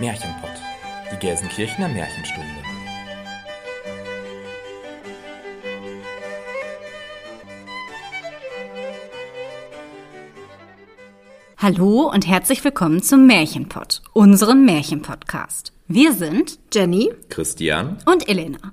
Märchenpott, die Gelsenkirchener Märchenstunde. Hallo und herzlich willkommen zum Märchenpott, unserem Märchenpodcast. Wir sind Jenny Christian und Elena.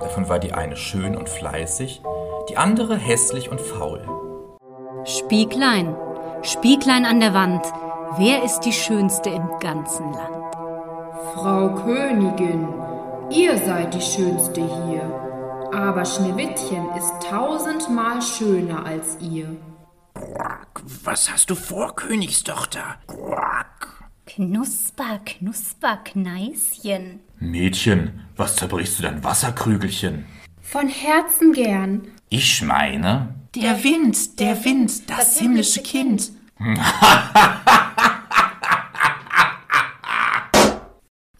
Davon war die eine schön und fleißig, die andere hässlich und faul. Spieglein, Spieglein an der Wand, wer ist die Schönste im ganzen Land? Frau Königin, ihr seid die Schönste hier, aber Schneewittchen ist tausendmal schöner als ihr. Quack, was hast du vor, Königstochter? Quack. Knusper, Knusper, Kneischen. Mädchen, was zerbrichst du dein Wasserkrügelchen? Von Herzen gern. Ich meine. Der Wind, der Wind, das himmlische Kind.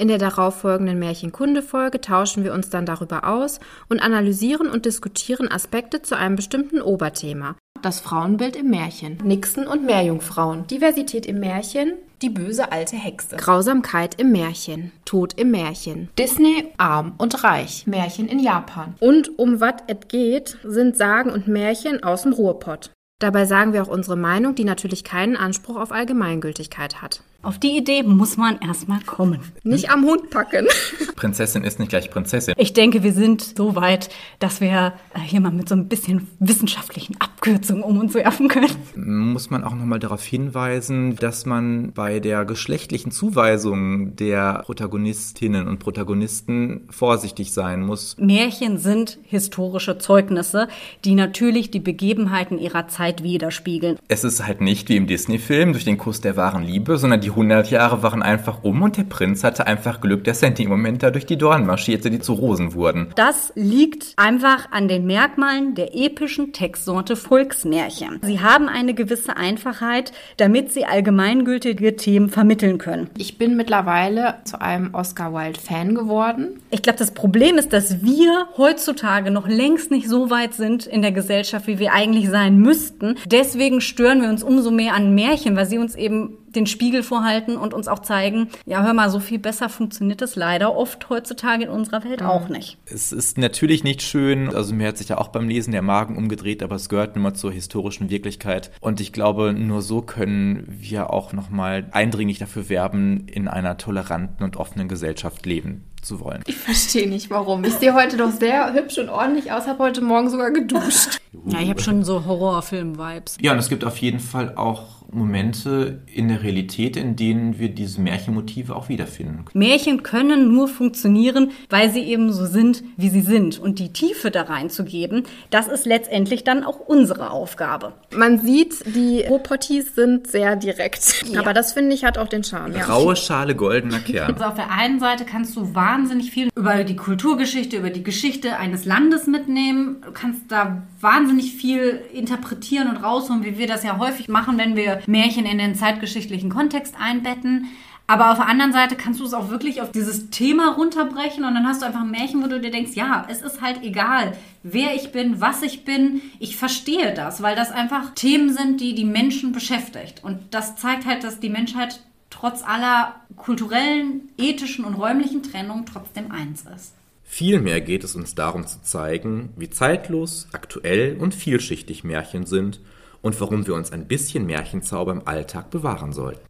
In der darauffolgenden Märchenkunde-Folge tauschen wir uns dann darüber aus und analysieren und diskutieren Aspekte zu einem bestimmten Oberthema. Das Frauenbild im Märchen. Nixen und Meerjungfrauen. Diversität im Märchen. Die böse alte Hexe. Grausamkeit im Märchen. Tod im Märchen. Disney, arm und reich. Märchen in Japan. Und um was es geht, sind Sagen und Märchen aus dem Ruhrpott. Dabei sagen wir auch unsere Meinung, die natürlich keinen Anspruch auf Allgemeingültigkeit hat. Auf die Idee muss man erstmal kommen. Nicht am Hund packen. Prinzessin ist nicht gleich Prinzessin. Ich denke, wir sind so weit, dass wir äh, hier mal mit so ein bisschen wissenschaftlichen Abkürzungen um uns werfen können. Muss man auch nochmal darauf hinweisen, dass man bei der geschlechtlichen Zuweisung der Protagonistinnen und Protagonisten vorsichtig sein muss. Märchen sind historische Zeugnisse, die natürlich die Begebenheiten ihrer Zeit widerspiegeln. Es ist halt nicht wie im Disney-Film durch den Kuss der wahren Liebe, sondern die 100 Jahre waren einfach um und der Prinz hatte einfach Glück, dass er in dem Moment da durch die Dornen marschierte, die zu Rosen wurden. Das liegt einfach an den Merkmalen der epischen Textsorte Volksmärchen. Sie haben eine gewisse Einfachheit, damit sie allgemeingültige Themen vermitteln können. Ich bin mittlerweile zu einem Oscar Wilde-Fan geworden. Ich glaube, das Problem ist, dass wir heutzutage noch längst nicht so weit sind in der Gesellschaft, wie wir eigentlich sein müssten. Deswegen stören wir uns umso mehr an Märchen, weil sie uns eben den Spiegel vorhalten und uns auch zeigen, ja, hör mal, so viel besser funktioniert es leider oft heutzutage in unserer Welt auch nicht. Es ist natürlich nicht schön, also mir hat sich ja auch beim Lesen der Magen umgedreht, aber es gehört nun mal zur historischen Wirklichkeit und ich glaube, nur so können wir auch nochmal eindringlich dafür werben, in einer toleranten und offenen Gesellschaft leben zu wollen. Ich verstehe nicht warum. Ich sehe heute doch sehr hübsch und ordentlich aus, habe heute Morgen sogar geduscht. Ja, ich habe schon so Horrorfilm-Vibes. Ja, und es gibt auf jeden Fall auch Momente in der Realität, in denen wir diese Märchenmotive auch wiederfinden. Märchen können nur funktionieren, weil sie eben so sind, wie sie sind. Und die Tiefe da reinzugeben, das ist letztendlich dann auch unsere Aufgabe. Man sieht, die Ruhrpottis sind sehr direkt. Ja. Aber das finde ich hat auch den Charme. Ja. Graue Schale, goldener Kern. Also auf der einen Seite kannst du wahnsinnig viel über die Kulturgeschichte, über die Geschichte eines Landes mitnehmen. Du kannst da wahnsinnig viel interpretieren und rausholen, wie wir das ja häufig machen, wenn wir Märchen in den zeitgeschichtlichen Kontext einbetten. Aber auf der anderen Seite kannst du es auch wirklich auf dieses Thema runterbrechen und dann hast du einfach ein Märchen, wo du dir denkst, ja, es ist halt egal, wer ich bin, was ich bin. Ich verstehe das, weil das einfach Themen sind, die die Menschen beschäftigt. Und das zeigt halt, dass die Menschheit trotz aller kulturellen, ethischen und räumlichen Trennung trotzdem eins ist. Vielmehr geht es uns darum zu zeigen, wie zeitlos, aktuell und vielschichtig Märchen sind und warum wir uns ein bisschen Märchenzauber im Alltag bewahren sollten.